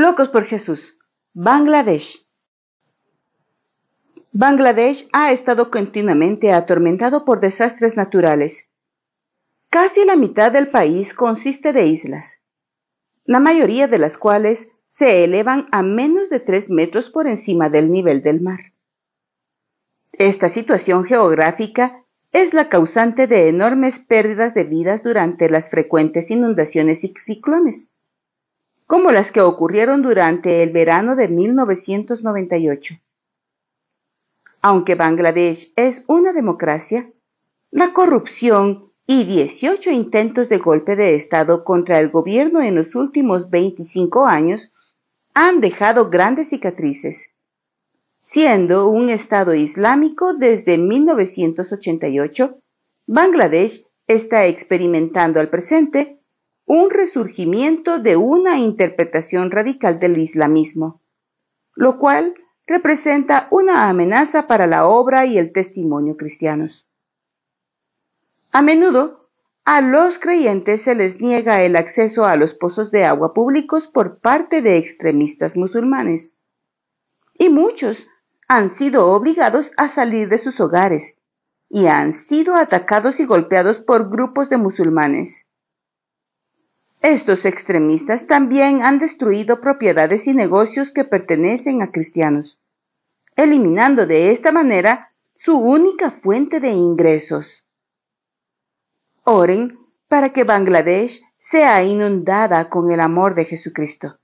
Locos por Jesús. Bangladesh. Bangladesh ha estado continuamente atormentado por desastres naturales. Casi la mitad del país consiste de islas, la mayoría de las cuales se elevan a menos de 3 metros por encima del nivel del mar. Esta situación geográfica es la causante de enormes pérdidas de vidas durante las frecuentes inundaciones y ciclones, como las que ocurrieron durante el verano de 1998. Aunque Bangladesh es una democracia, la corrupción y 18 intentos de golpe de Estado contra el gobierno en los últimos 25 años han dejado grandes cicatrices. Siendo un Estado islámico desde 1988, Bangladesh está experimentando al presente un resurgimiento de una interpretación radical del islamismo, lo cual representa una amenaza para la obra y el testimonio cristianos. A menudo, a los creyentes se les niega el acceso a los pozos de agua públicos por parte de extremistas musulmanes. Y muchos han sido obligados a salir de sus hogares y han sido atacados y golpeados por grupos de musulmanes. Estos extremistas también han destruido propiedades y negocios que pertenecen a cristianos, eliminando de esta manera su única fuente de ingresos. Oren para que Bangladesh sea inundada con el amor de Jesucristo.